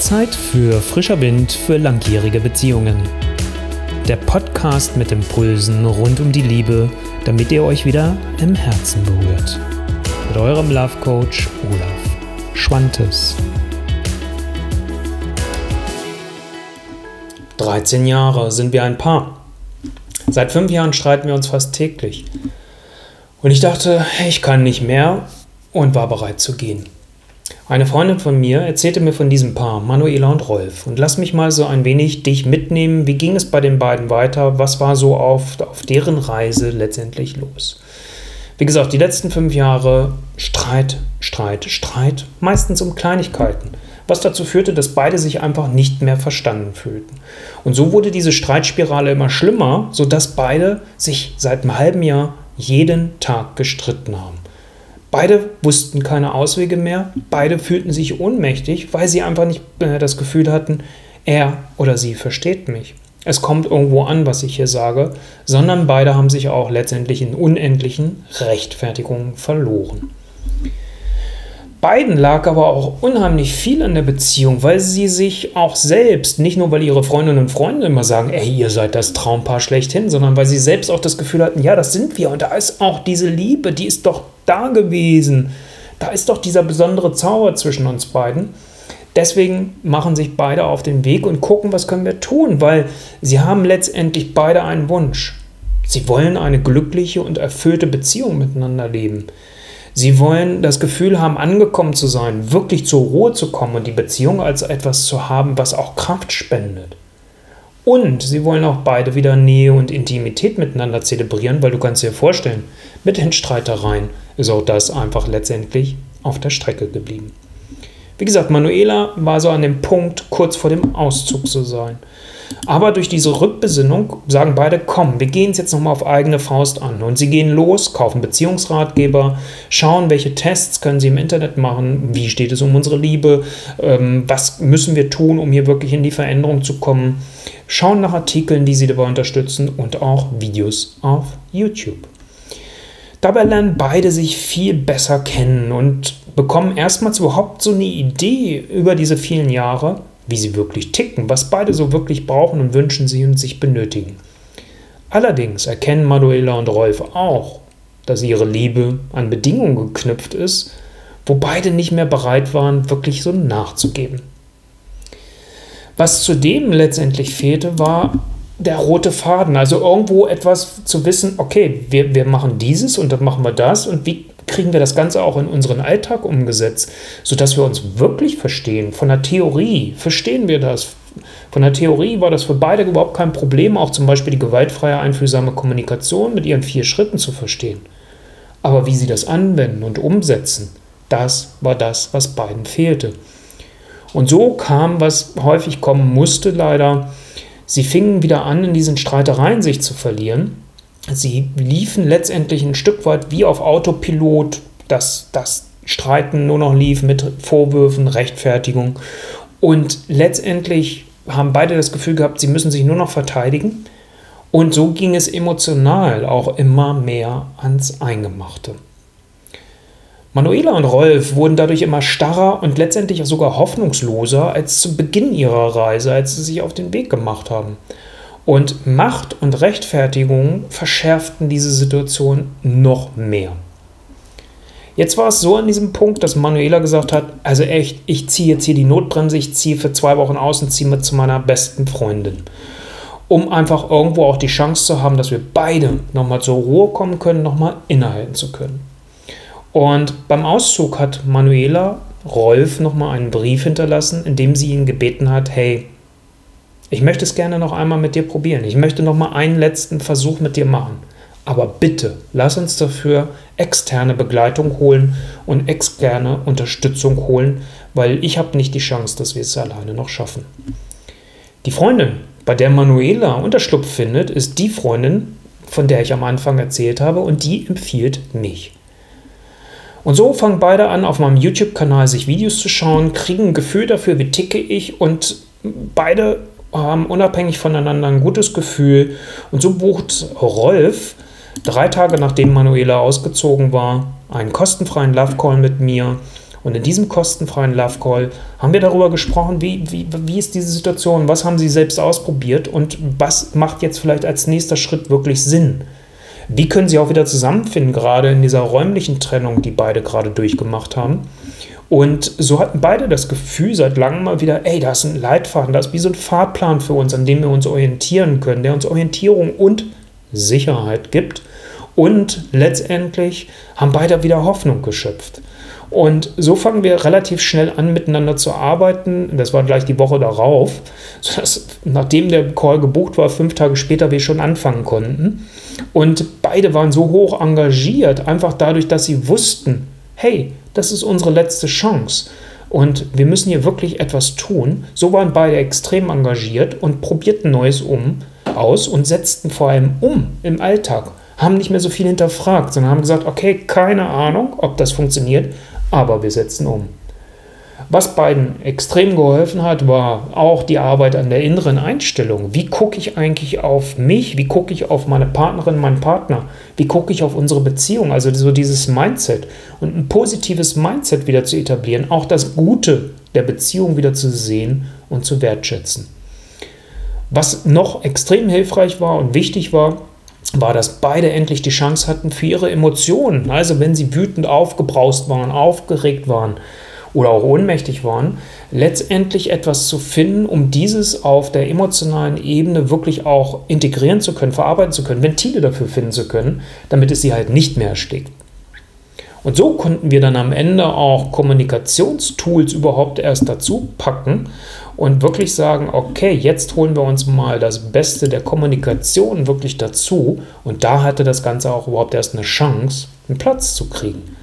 Zeit für frischer Wind für langjährige Beziehungen. Der Podcast mit Impulsen rund um die Liebe, damit ihr euch wieder im Herzen berührt. Mit eurem Love Coach Olaf Schwantes. 13 Jahre sind wir ein Paar. Seit fünf Jahren streiten wir uns fast täglich. Und ich dachte, ich kann nicht mehr und war bereit zu gehen. Eine Freundin von mir erzählte mir von diesem Paar, Manuela und Rolf. Und lass mich mal so ein wenig dich mitnehmen. Wie ging es bei den beiden weiter? Was war so auf, auf deren Reise letztendlich los? Wie gesagt, die letzten fünf Jahre Streit, Streit, Streit, meistens um Kleinigkeiten, was dazu führte, dass beide sich einfach nicht mehr verstanden fühlten. Und so wurde diese Streitspirale immer schlimmer, sodass beide sich seit einem halben Jahr jeden Tag gestritten haben. Beide wussten keine Auswege mehr, beide fühlten sich ohnmächtig, weil sie einfach nicht äh, das Gefühl hatten, er oder sie versteht mich. Es kommt irgendwo an, was ich hier sage, sondern beide haben sich auch letztendlich in unendlichen Rechtfertigungen verloren. Beiden lag aber auch unheimlich viel an der Beziehung, weil sie sich auch selbst, nicht nur weil ihre Freundinnen und Freunde immer sagen, ey, ihr seid das Traumpaar schlechthin, sondern weil sie selbst auch das Gefühl hatten, ja, das sind wir und da ist auch diese Liebe, die ist doch da gewesen. Da ist doch dieser besondere Zauber zwischen uns beiden. Deswegen machen sich beide auf den Weg und gucken, was können wir tun, weil sie haben letztendlich beide einen Wunsch. Sie wollen eine glückliche und erfüllte Beziehung miteinander leben. Sie wollen das Gefühl haben, angekommen zu sein, wirklich zur Ruhe zu kommen und die Beziehung als etwas zu haben, was auch Kraft spendet. Und sie wollen auch beide wieder Nähe und Intimität miteinander zelebrieren, weil du kannst dir vorstellen, mit den Streitereien ist auch das einfach letztendlich auf der Strecke geblieben. Wie gesagt, Manuela war so an dem Punkt, kurz vor dem Auszug zu sein. Aber durch diese Rückbesinnung sagen beide, komm, wir gehen es jetzt nochmal auf eigene Faust an. Und sie gehen los, kaufen Beziehungsratgeber, schauen, welche Tests können sie im Internet machen, wie steht es um unsere Liebe, ähm, was müssen wir tun, um hier wirklich in die Veränderung zu kommen, schauen nach Artikeln, die sie dabei unterstützen und auch Videos auf YouTube. Dabei lernen beide sich viel besser kennen und bekommen erstmals überhaupt so eine Idee über diese vielen Jahre, wie sie wirklich ticken, was beide so wirklich brauchen und wünschen sie und sich benötigen. Allerdings erkennen Manuela und Rolf auch, dass ihre Liebe an Bedingungen geknüpft ist, wo beide nicht mehr bereit waren, wirklich so nachzugeben. Was zudem letztendlich fehlte, war der rote Faden. Also irgendwo etwas zu wissen, okay, wir, wir machen dieses und dann machen wir das und wie kriegen wir das Ganze auch in unseren Alltag umgesetzt, sodass wir uns wirklich verstehen. Von der Theorie verstehen wir das. Von der Theorie war das für beide überhaupt kein Problem, auch zum Beispiel die gewaltfreie, einfühlsame Kommunikation mit ihren vier Schritten zu verstehen. Aber wie sie das anwenden und umsetzen, das war das, was beiden fehlte. Und so kam, was häufig kommen musste, leider, sie fingen wieder an, in diesen Streitereien sich zu verlieren Sie liefen letztendlich ein Stück weit wie auf Autopilot, dass das Streiten nur noch lief mit Vorwürfen, Rechtfertigung. Und letztendlich haben beide das Gefühl gehabt, sie müssen sich nur noch verteidigen. Und so ging es emotional auch immer mehr ans Eingemachte. Manuela und Rolf wurden dadurch immer starrer und letztendlich sogar hoffnungsloser als zu Beginn ihrer Reise, als sie sich auf den Weg gemacht haben. Und Macht und Rechtfertigung verschärften diese Situation noch mehr. Jetzt war es so an diesem Punkt, dass Manuela gesagt hat, also echt, ich ziehe jetzt hier die Notbremse, ich ziehe für zwei Wochen aus und ziehe mit zu meiner besten Freundin. Um einfach irgendwo auch die Chance zu haben, dass wir beide nochmal zur Ruhe kommen können, nochmal innehalten zu können. Und beim Auszug hat Manuela Rolf nochmal einen Brief hinterlassen, in dem sie ihn gebeten hat, hey, ich möchte es gerne noch einmal mit dir probieren. Ich möchte noch mal einen letzten Versuch mit dir machen. Aber bitte, lass uns dafür externe Begleitung holen und externe Unterstützung holen, weil ich habe nicht die Chance, dass wir es alleine noch schaffen. Die Freundin, bei der Manuela Unterschlupf findet, ist die Freundin, von der ich am Anfang erzählt habe, und die empfiehlt mich. Und so fangen beide an, auf meinem YouTube-Kanal sich Videos zu schauen, kriegen ein Gefühl dafür, wie ticke ich und beide haben unabhängig voneinander ein gutes Gefühl. Und so bucht Rolf drei Tage nachdem Manuela ausgezogen war einen kostenfreien Love Call mit mir Und in diesem kostenfreien Love Call haben wir darüber gesprochen, wie, wie, wie ist diese Situation, was haben Sie selbst ausprobiert und was macht jetzt vielleicht als nächster Schritt wirklich Sinn. Wie können Sie auch wieder zusammenfinden, gerade in dieser räumlichen Trennung, die beide gerade durchgemacht haben. Und so hatten beide das Gefühl seit langem mal wieder, ey, da ist ein Leitfaden, da ist wie so ein Fahrplan für uns, an dem wir uns orientieren können, der uns Orientierung und Sicherheit gibt. Und letztendlich haben beide wieder Hoffnung geschöpft. Und so fangen wir relativ schnell an, miteinander zu arbeiten. Das war gleich die Woche darauf, sodass nachdem der Call gebucht war, fünf Tage später wir schon anfangen konnten. Und beide waren so hoch engagiert, einfach dadurch, dass sie wussten, hey, das ist unsere letzte Chance. Und wir müssen hier wirklich etwas tun. So waren beide extrem engagiert und probierten Neues um, aus und setzten vor allem um im Alltag. Haben nicht mehr so viel hinterfragt, sondern haben gesagt, okay, keine Ahnung, ob das funktioniert, aber wir setzen um. Was beiden extrem geholfen hat, war auch die Arbeit an der inneren Einstellung. Wie gucke ich eigentlich auf mich? Wie gucke ich auf meine Partnerin, meinen Partner? Wie gucke ich auf unsere Beziehung? Also so dieses Mindset und ein positives Mindset wieder zu etablieren, auch das Gute der Beziehung wieder zu sehen und zu wertschätzen. Was noch extrem hilfreich war und wichtig war, war, dass beide endlich die Chance hatten für ihre Emotionen. Also wenn sie wütend aufgebraust waren, aufgeregt waren oder auch ohnmächtig waren, letztendlich etwas zu finden, um dieses auf der emotionalen Ebene wirklich auch integrieren zu können, verarbeiten zu können, Ventile dafür finden zu können, damit es sie halt nicht mehr erstickt. Und so konnten wir dann am Ende auch Kommunikationstools überhaupt erst dazu packen und wirklich sagen, okay, jetzt holen wir uns mal das Beste der Kommunikation wirklich dazu. Und da hatte das Ganze auch überhaupt erst eine Chance, einen Platz zu kriegen.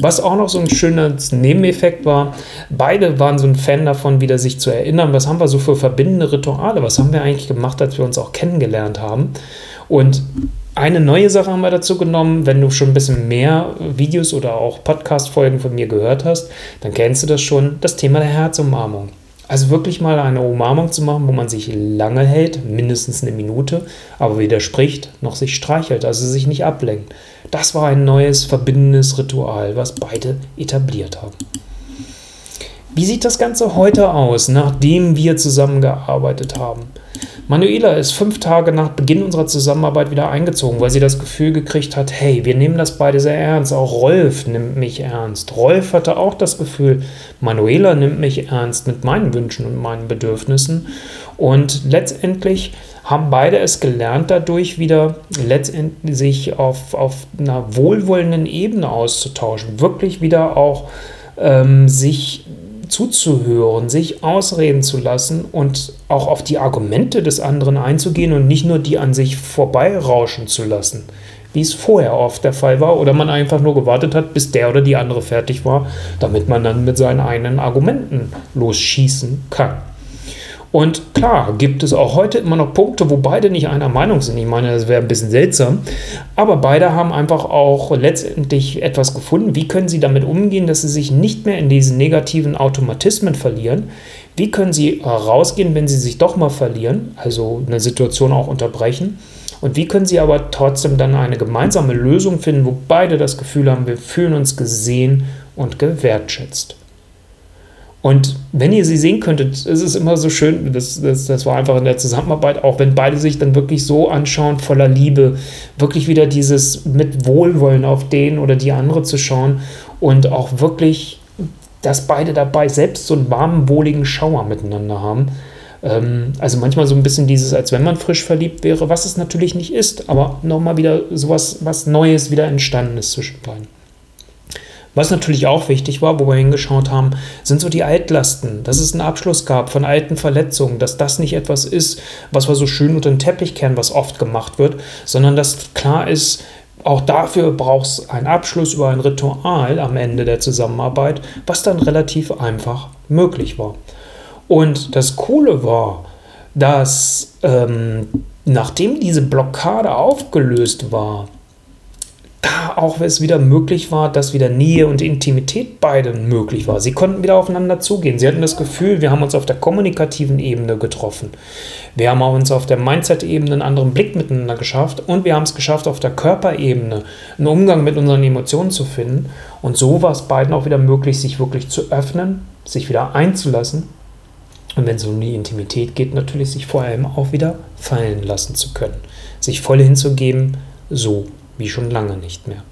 Was auch noch so ein schöner Nebeneffekt war, beide waren so ein Fan davon, wieder sich zu erinnern, was haben wir so für verbindende Rituale, was haben wir eigentlich gemacht, als wir uns auch kennengelernt haben. Und eine neue Sache haben wir dazu genommen. Wenn du schon ein bisschen mehr Videos oder auch Podcast-Folgen von mir gehört hast, dann kennst du das schon, das Thema der Herzumarmung. Also wirklich mal eine Umarmung zu machen, wo man sich lange hält, mindestens eine Minute, aber weder spricht noch sich streichelt, also sich nicht ablenkt. Das war ein neues verbindendes Ritual, was beide etabliert haben. Wie sieht das Ganze heute aus, nachdem wir zusammengearbeitet haben? Manuela ist fünf Tage nach Beginn unserer Zusammenarbeit wieder eingezogen, weil sie das Gefühl gekriegt hat, hey, wir nehmen das beide sehr ernst. Auch Rolf nimmt mich ernst. Rolf hatte auch das Gefühl, Manuela nimmt mich ernst mit meinen Wünschen und meinen Bedürfnissen. Und letztendlich haben beide es gelernt, dadurch wieder letztendlich sich auf, auf einer wohlwollenden Ebene auszutauschen. Wirklich wieder auch ähm, sich zuzuhören, sich ausreden zu lassen und auch auf die Argumente des anderen einzugehen und nicht nur die an sich vorbeirauschen zu lassen, wie es vorher oft der Fall war, oder man einfach nur gewartet hat, bis der oder die andere fertig war, damit man dann mit seinen eigenen Argumenten losschießen kann. Und klar, gibt es auch heute immer noch Punkte, wo beide nicht einer Meinung sind. Ich meine, das wäre ein bisschen seltsam. Aber beide haben einfach auch letztendlich etwas gefunden. Wie können sie damit umgehen, dass sie sich nicht mehr in diesen negativen Automatismen verlieren? Wie können sie rausgehen, wenn sie sich doch mal verlieren, also eine Situation auch unterbrechen? Und wie können sie aber trotzdem dann eine gemeinsame Lösung finden, wo beide das Gefühl haben, wir fühlen uns gesehen und gewertschätzt? Und wenn ihr sie sehen könntet, ist es immer so schön, das, das, das war einfach in der Zusammenarbeit, auch wenn beide sich dann wirklich so anschauen, voller Liebe, wirklich wieder dieses mit Wohlwollen auf den oder die andere zu schauen und auch wirklich, dass beide dabei selbst so einen warmen, wohligen Schauer miteinander haben. Ähm, also manchmal so ein bisschen dieses, als wenn man frisch verliebt wäre, was es natürlich nicht ist, aber nochmal wieder sowas, was Neues wieder entstanden ist zwischen beiden. Was natürlich auch wichtig war, wo wir hingeschaut haben, sind so die Altlasten, dass es einen Abschluss gab von alten Verletzungen, dass das nicht etwas ist, was wir so schön unter den Teppich kehren, was oft gemacht wird, sondern dass klar ist, auch dafür braucht es einen Abschluss über ein Ritual am Ende der Zusammenarbeit, was dann relativ einfach möglich war. Und das Coole war, dass ähm, nachdem diese Blockade aufgelöst war, ja, auch es wieder möglich war, dass wieder Nähe und Intimität beiden möglich war. Sie konnten wieder aufeinander zugehen. Sie hatten das Gefühl, wir haben uns auf der kommunikativen Ebene getroffen. Wir haben uns auf der Mindset-Ebene einen anderen Blick miteinander geschafft und wir haben es geschafft, auf der Körperebene einen Umgang mit unseren Emotionen zu finden. Und so war es beiden auch wieder möglich, sich wirklich zu öffnen, sich wieder einzulassen. Und wenn es um die Intimität geht, natürlich sich vor allem auch wieder fallen lassen zu können. Sich voll hinzugeben, so wie schon lange nicht mehr.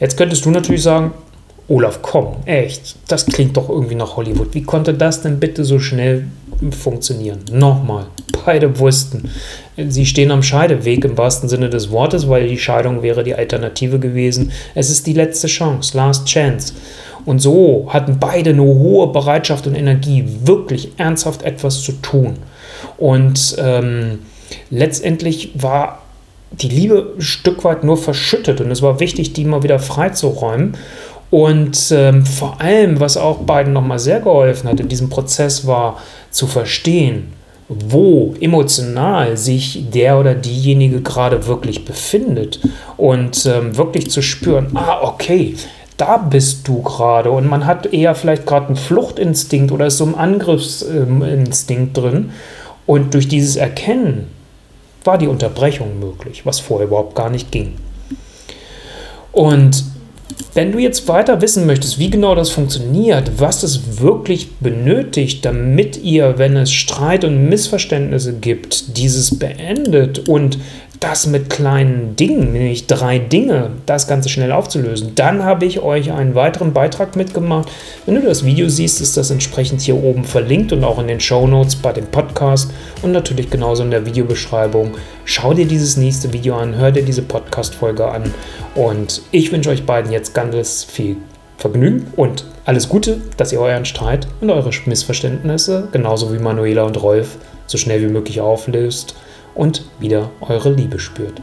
Jetzt könntest du natürlich sagen, Olaf, komm, echt, das klingt doch irgendwie nach Hollywood. Wie konnte das denn bitte so schnell funktionieren? Nochmal, beide wussten, sie stehen am Scheideweg im wahrsten Sinne des Wortes, weil die Scheidung wäre die Alternative gewesen. Es ist die letzte Chance, last chance. Und so hatten beide eine hohe Bereitschaft und Energie, wirklich ernsthaft etwas zu tun. Und ähm, letztendlich war die Liebe ein Stück weit nur verschüttet. Und es war wichtig, die mal wieder freizuräumen. Und ähm, vor allem, was auch beiden nochmal sehr geholfen hat in diesem Prozess, war zu verstehen, wo emotional sich der oder diejenige gerade wirklich befindet. Und ähm, wirklich zu spüren, ah, okay, da bist du gerade. Und man hat eher vielleicht gerade einen Fluchtinstinkt oder ist so ein Angriffsinstinkt drin. Und durch dieses Erkennen war die Unterbrechung möglich, was vorher überhaupt gar nicht ging. Und wenn du jetzt weiter wissen möchtest, wie genau das funktioniert, was es wirklich benötigt, damit ihr, wenn es Streit und Missverständnisse gibt, dieses beendet und das mit kleinen Dingen, nämlich drei Dinge, das Ganze schnell aufzulösen. Dann habe ich euch einen weiteren Beitrag mitgemacht. Wenn du das Video siehst, ist das entsprechend hier oben verlinkt und auch in den Show Notes bei dem Podcast und natürlich genauso in der Videobeschreibung. Schau dir dieses nächste Video an, hör dir diese Podcast-Folge an und ich wünsche euch beiden jetzt ganz viel Vergnügen und alles Gute, dass ihr euren Streit und eure Missverständnisse, genauso wie Manuela und Rolf, so schnell wie möglich auflöst und wieder eure Liebe spürt.